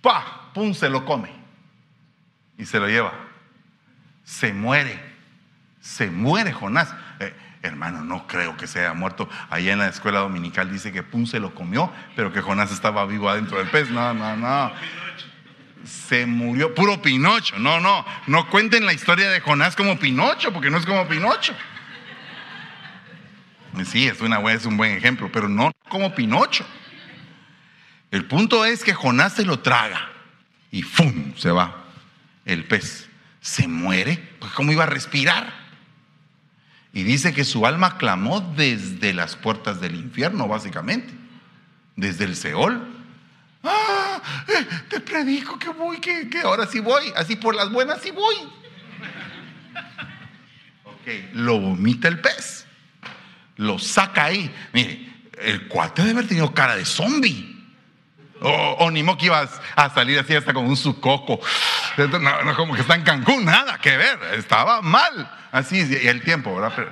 Pa, pum, se lo come. Y se lo lleva. Se muere. Se muere Jonás. Eh, hermano, no creo que se haya muerto. Allá en la escuela dominical dice que pum se lo comió, pero que Jonás estaba vivo adentro del pez. No, no, no se murió, puro Pinocho. No, no, no cuenten la historia de Jonás como Pinocho, porque no es como Pinocho. Sí, es, una, es un buen ejemplo, pero no como Pinocho. El punto es que Jonás se lo traga y ¡fum! se va el pez. Se muere, pues ¿cómo iba a respirar? Y dice que su alma clamó desde las puertas del infierno, básicamente, desde el Seol. Ah, eh, te predico que voy, que, que ahora sí voy, así por las buenas sí voy. Ok, lo vomita el pez, lo saca ahí. Mire, el cuate debe haber tenido cara de zombie. O, ni modo que ibas a salir así hasta con un sucoco. No, como que está en Cancún, nada que ver. Estaba mal. Así, y el tiempo, ¿verdad?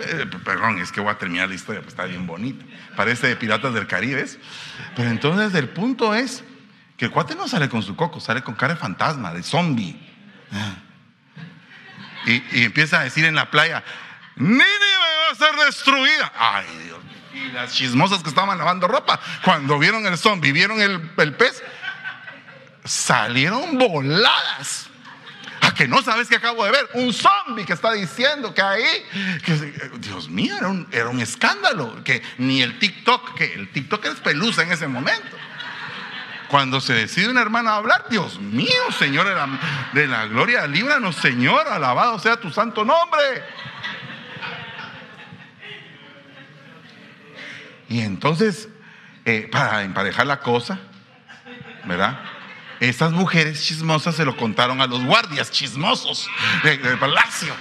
Eh, perdón, es que voy a terminar la historia, pues está bien bonita. Parece de Piratas del Caribe. Pero entonces el punto es que el cuate no sale con su coco, sale con cara de fantasma, de zombie. Ah. Y, empieza a decir en la playa, Nínive va a ser destruida. Ay, Dios Y las chismosas que estaban lavando ropa, cuando vieron el zombie, vieron el, el pez, salieron voladas que no sabes que acabo de ver, un zombie que está diciendo que ahí, Dios mío, era un, era un escándalo, que ni el TikTok, que el TikTok es pelusa en ese momento. Cuando se decide una hermana a hablar, Dios mío, Señor de la, gloria, líbranos, Señor, alabado sea tu santo nombre. Y entonces, eh, para emparejar la cosa, ¿verdad? Estas mujeres chismosas se lo contaron a los guardias chismosos del palacio.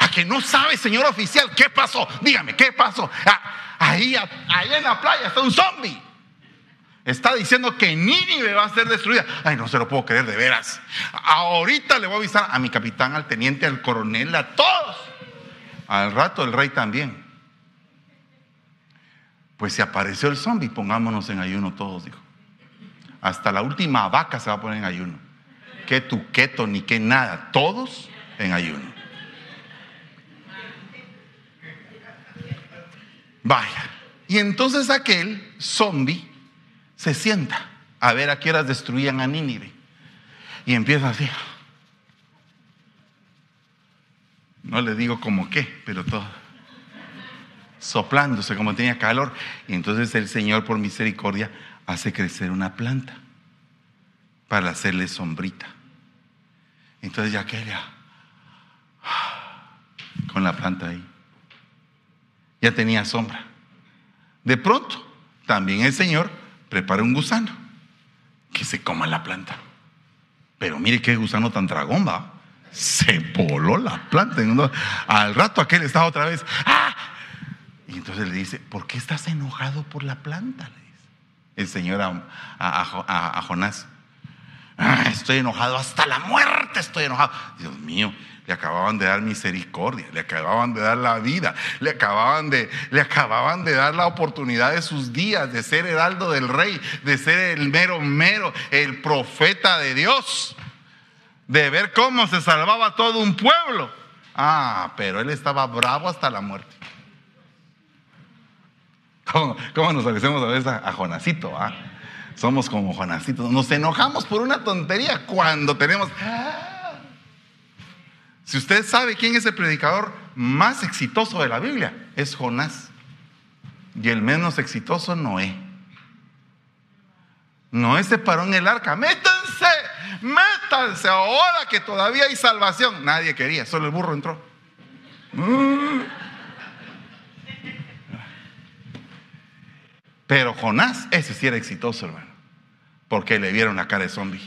A que no sabe, señor oficial, qué pasó. Dígame, ¿qué pasó? Ah, ahí, ahí en la playa está un zombie. Está diciendo que Nínive va a ser destruida. Ay, no se lo puedo creer de veras. Ahorita le voy a avisar a mi capitán, al teniente, al coronel, a todos. Al rato el rey también. Pues si apareció el zombie, pongámonos en ayuno todos, dijo. Hasta la última vaca se va a poner en ayuno. Que tu keto ni que nada. Todos en ayuno. Vaya. Y entonces aquel zombie se sienta a ver a qué horas destruían a Nínive. Y empieza así. No le digo como qué, pero todo. Soplándose como tenía calor. Y entonces el Señor, por misericordia, hace crecer una planta para hacerle sombrita. Entonces ya ya con la planta ahí, ya tenía sombra. De pronto, también el Señor prepara un gusano que se coma la planta. Pero mire qué gusano tan dragón va. Se voló la planta. Al rato aquel estaba otra vez. ¡Ah! Y entonces le dice, ¿por qué estás enojado por la planta? el Señor a, Jonás. Ah, estoy enojado hasta la muerte, estoy enojado. Dios mío, le acababan de dar misericordia, le acababan de dar la vida, le acababan de, le acababan de dar la oportunidad de sus días, de ser heraldo del rey, de ser el mero mero, el profeta de Dios, de ver cómo se salvaba todo un pueblo. Ah, pero él estaba bravo hasta la muerte. ¿Cómo, nos parecemos a veces a, Jonasito? Ah? Somos como Jonasito. Nos enojamos por una tontería cuando tenemos... Si usted sabe quién es el predicador más exitoso de la Biblia, es Jonás. Y el menos exitoso, Noé. Noé se paró en el arca. Métanse, métanse ahora que todavía hay salvación. Nadie quería, solo el burro entró. Pero Jonás, ese sí era exitoso, hermano. Porque le vieron la cara de zombie.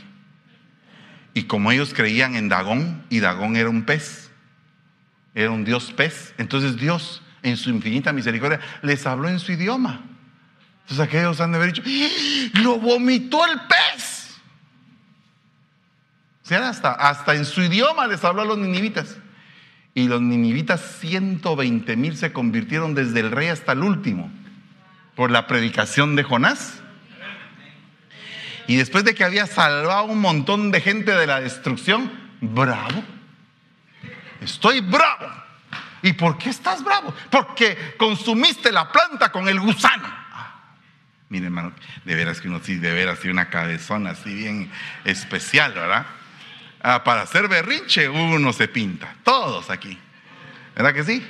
Y como ellos creían en Dagón, y Dagón era un pez, era un dios pez, entonces Dios, en su infinita misericordia, les habló en su idioma. Entonces aquellos han de haber dicho, ¡Ah! lo vomitó el pez. O sea, hasta, hasta en su idioma les habló a los ninivitas. Y los ninivitas, 120 mil se convirtieron desde el rey hasta el último por la predicación de Jonás. Y después de que había salvado un montón de gente de la destrucción, bravo. Estoy bravo. ¿Y por qué estás bravo? Porque consumiste la planta con el gusano. Ah, mire, hermano, de veras que uno sí, de veras tiene una cabezona así bien especial, ¿verdad? Ah, para hacer berrinche uno se pinta, todos aquí. ¿Verdad que sí?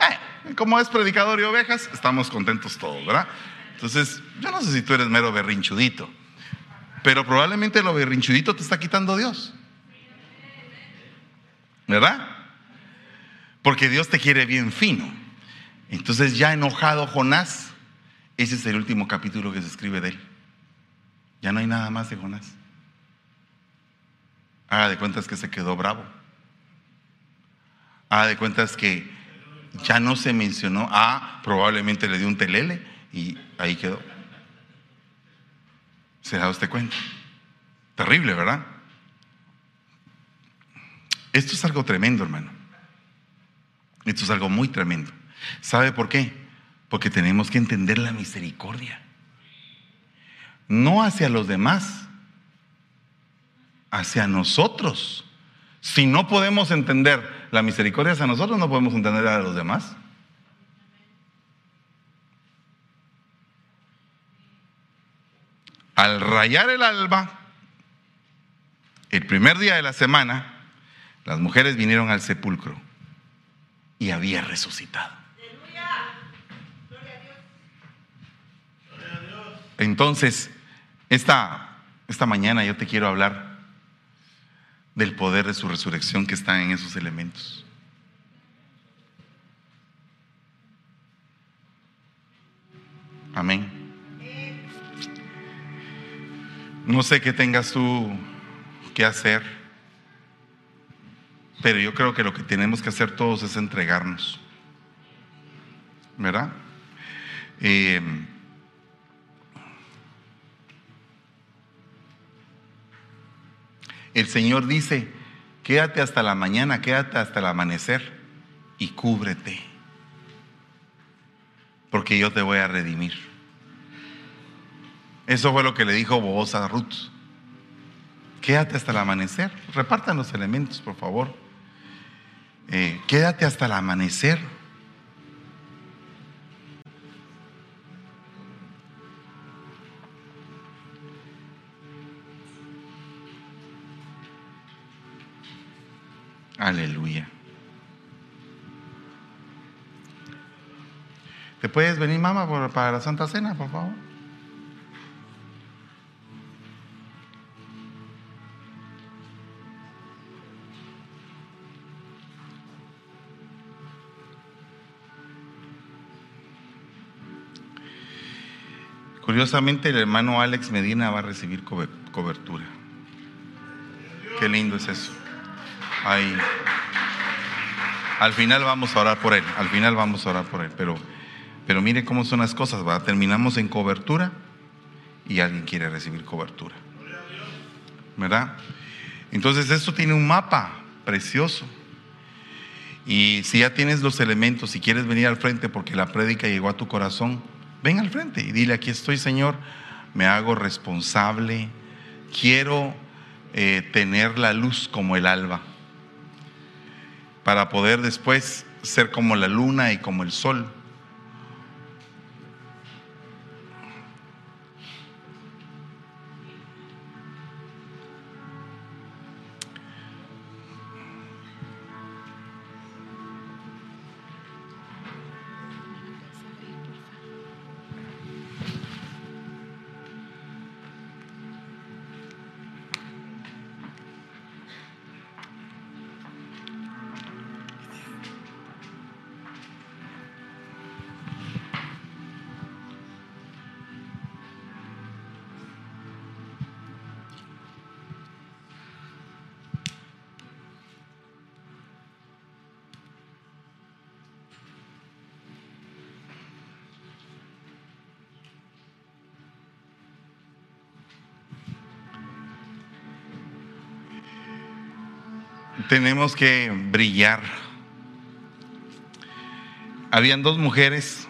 Eh, como es predicador y ovejas, estamos contentos todos, ¿verdad? Entonces, yo no sé si tú eres mero berrinchudito. Pero probablemente lo berrinchudito te está quitando Dios. ¿Verdad? Porque Dios te quiere bien fino. Entonces ya enojado Jonás, ese es el último capítulo que se escribe de él. Ya no hay nada más de Jonás. Haga de cuentas que se quedó bravo. Haga de cuentas que ya no se mencionó. Ah, probablemente le dio un telele y ahí quedó. ¿Se da usted cuenta? Terrible, ¿verdad? Esto es algo tremendo, hermano. Esto es algo muy tremendo. ¿Sabe por qué? Porque tenemos que entender la misericordia. No hacia los demás, hacia nosotros. Si no podemos entender la misericordia hacia nosotros, no podemos entender a los demás. Al rayar el alba, el primer día de la semana, las mujeres vinieron al sepulcro y había resucitado. Entonces, esta, esta mañana yo te quiero hablar del poder de su resurrección que está en esos elementos. Amén. No sé qué tengas tú que hacer, pero yo creo que lo que tenemos que hacer todos es entregarnos. ¿Verdad? Eh, el Señor dice, quédate hasta la mañana, quédate hasta el amanecer y cúbrete, porque yo te voy a redimir. Eso fue lo que le dijo Boaz a Ruth. Quédate hasta el amanecer. Repartan los elementos, por favor. Eh, quédate hasta el amanecer. Aleluya. ¿Te puedes venir, mamá, para la Santa Cena, por favor? Curiosamente, el hermano Alex Medina va a recibir cobertura. Qué lindo es eso. Ahí. Al final vamos a orar por él, al final vamos a orar por él, pero, pero mire cómo son las cosas, ¿va? terminamos en cobertura y alguien quiere recibir cobertura. ¿verdad? Entonces esto tiene un mapa precioso. Y si ya tienes los elementos, si quieres venir al frente porque la prédica llegó a tu corazón, ven al frente y dile, aquí estoy Señor, me hago responsable, quiero eh, tener la luz como el alba, para poder después ser como la luna y como el sol. Tenemos que brillar. Habían dos mujeres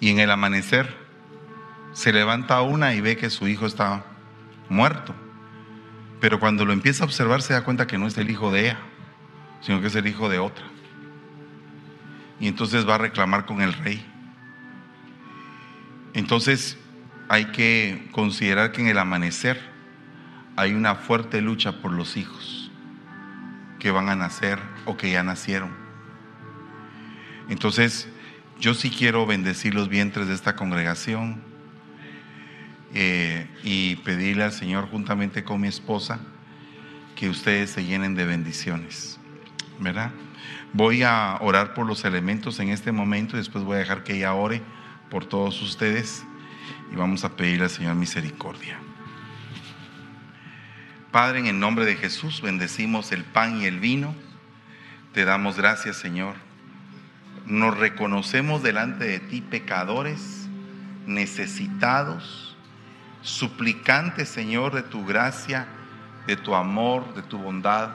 y en el amanecer se levanta una y ve que su hijo está muerto. Pero cuando lo empieza a observar se da cuenta que no es el hijo de ella, sino que es el hijo de otra. Y entonces va a reclamar con el rey. Entonces hay que considerar que en el amanecer hay una fuerte lucha por los hijos que van a nacer o que ya nacieron. Entonces, yo sí quiero bendecir los vientres de esta congregación eh, y pedirle al Señor juntamente con mi esposa que ustedes se llenen de bendiciones, ¿verdad? Voy a orar por los elementos en este momento y después voy a dejar que ella ore por todos ustedes y vamos a pedirle al Señor misericordia. Padre, en el nombre de Jesús, bendecimos el pan y el vino. Te damos gracias, Señor. Nos reconocemos delante de ti pecadores, necesitados, suplicantes, Señor, de tu gracia, de tu amor, de tu bondad.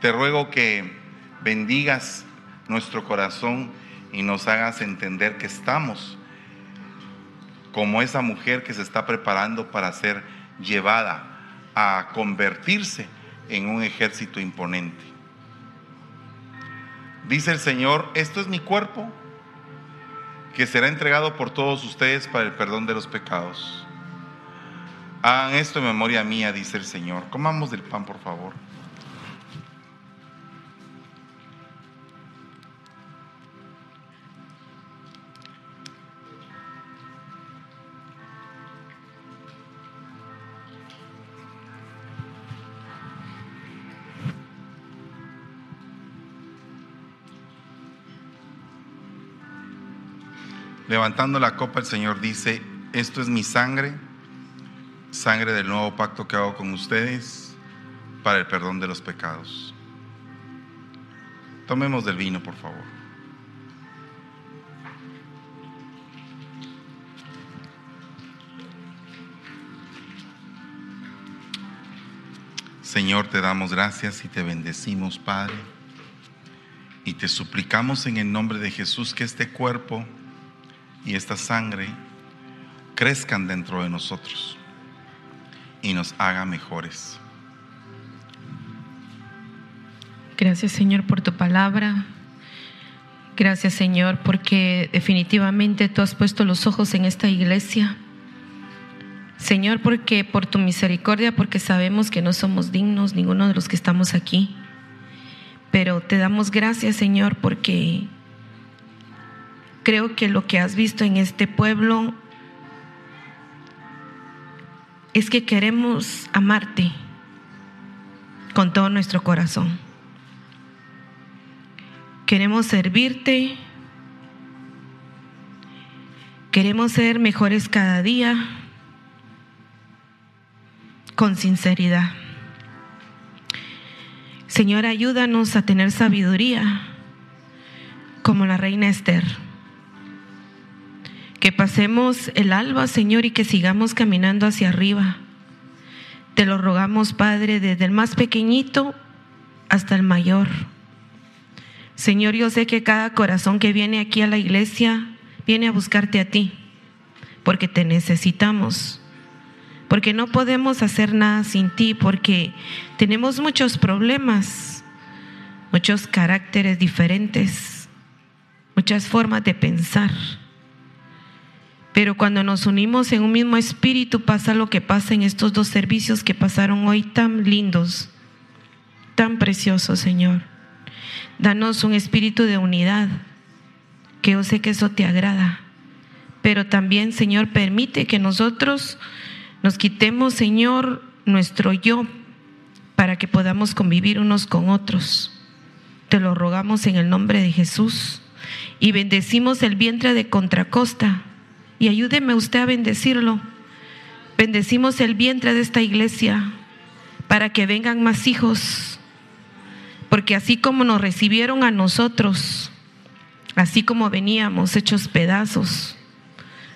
Te ruego que bendigas nuestro corazón y nos hagas entender que estamos como esa mujer que se está preparando para ser llevada a convertirse en un ejército imponente. Dice el Señor, esto es mi cuerpo que será entregado por todos ustedes para el perdón de los pecados. Hagan esto en memoria mía, dice el Señor. Comamos del pan, por favor. Levantando la copa, el Señor dice, esto es mi sangre, sangre del nuevo pacto que hago con ustedes para el perdón de los pecados. Tomemos del vino, por favor. Señor, te damos gracias y te bendecimos, Padre. Y te suplicamos en el nombre de Jesús que este cuerpo y esta sangre crezcan dentro de nosotros y nos haga mejores. Gracias Señor por tu palabra. Gracias Señor porque definitivamente tú has puesto los ojos en esta iglesia. Señor, porque por tu misericordia, porque sabemos que no somos dignos ninguno de los que estamos aquí. Pero te damos gracias, Señor, porque creo que lo que has visto en este pueblo es que queremos amarte con todo nuestro corazón. Queremos servirte. Queremos ser mejores cada día con sinceridad. Señor, ayúdanos a tener sabiduría como la reina Esther que pasemos el alba, Señor, y que sigamos caminando hacia arriba, Te lo rogamos, Padre, desde el más pequeñito hasta el mayor. Señor, yo sé que cada corazón que viene aquí a la iglesia viene a buscarte a ti, porque te necesitamos, porque no podemos hacer nada sin ti, porque tenemos muchos problemas, muchos caracteres diferentes, muchas formas de pensar. Pero cuando nos unimos en un mismo espíritu pasa lo que pasa en estos dos servicios que pasaron hoy tan lindos, tan preciosos, Señor. Danos un espíritu de unidad, que yo sé que eso te agrada. Pero también, Señor, permite que nosotros nos quitemos, Señor, nuestro yo para que podamos convivir unos con otros. Te lo rogamos en el nombre de Jesús. Y bendecimos el vientre de Contracosta y ayúdeme usted a bendecirlo. Bendecimos el vientre de esta iglesia para que vengan más hijos, porque así como nos recibieron a nosotros, así como veníamos hechos pedazos,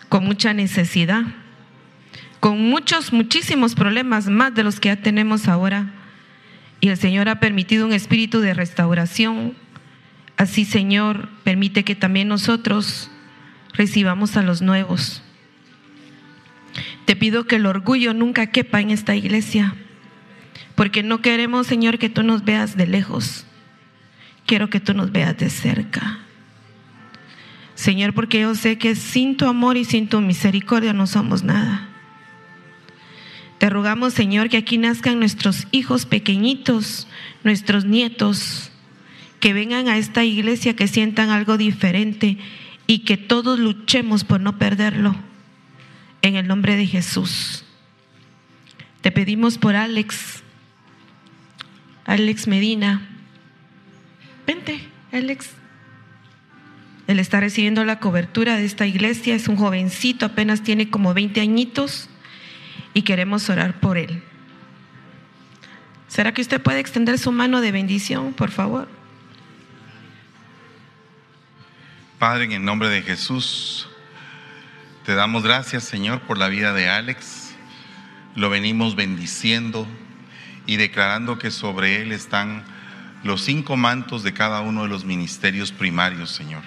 con mucha necesidad, con muchos, muchísimos problemas más de los que ya tenemos ahora, y el Señor ha permitido un espíritu de restauración, así Señor, permite que también nosotros recibamos a los nuevos. Te pido que el orgullo nunca quepa en esta iglesia, porque no queremos, Señor, que tú nos veas de lejos. Quiero que tú nos veas de cerca. Señor, porque yo sé que sin tu amor y sin tu misericordia no somos nada. Te rogamos, Señor, que aquí nazcan nuestros hijos pequeñitos, nuestros nietos, que vengan a esta iglesia, que sientan algo diferente y que todos luchemos por no perderlo. En el nombre de Jesús. Te pedimos por Alex, Alex Medina. Vente, Alex. Él está recibiendo la cobertura de esta iglesia, es un jovencito, apenas tiene como 20 añitos y queremos orar por él. ¿Será que usted puede extender su mano de bendición, por favor? Padre, en el nombre de Jesús, te damos gracias, Señor, por la vida de Alex. Lo venimos bendiciendo y declarando que sobre él están los cinco mantos de cada uno de los ministerios primarios, Señor.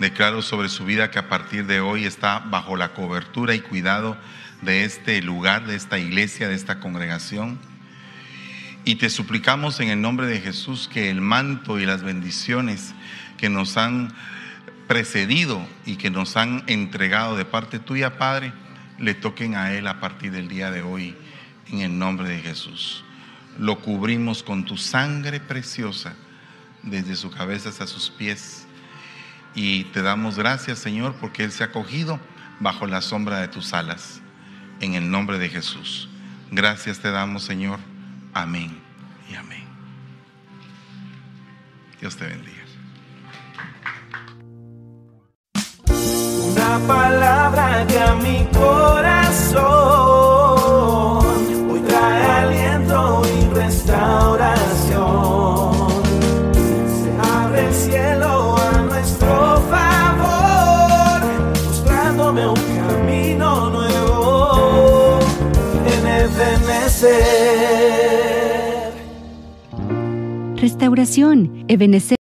Declaro sobre su vida que a partir de hoy está bajo la cobertura y cuidado de este lugar, de esta iglesia, de esta congregación. Y te suplicamos en el nombre de Jesús que el manto y las bendiciones que nos han precedido y que nos han entregado de parte tuya, Padre, le toquen a Él a partir del día de hoy, en el nombre de Jesús. Lo cubrimos con tu sangre preciosa, desde su cabeza hasta sus pies. Y te damos gracias, Señor, porque Él se ha cogido bajo la sombra de tus alas, en el nombre de Jesús. Gracias te damos, Señor. Amén y amén. Dios te bendiga. Palabra que a mi corazón hoy trae aliento y restauración. Se abre el cielo a nuestro favor, mostrándome un camino nuevo en el Restauración, Ebenezer.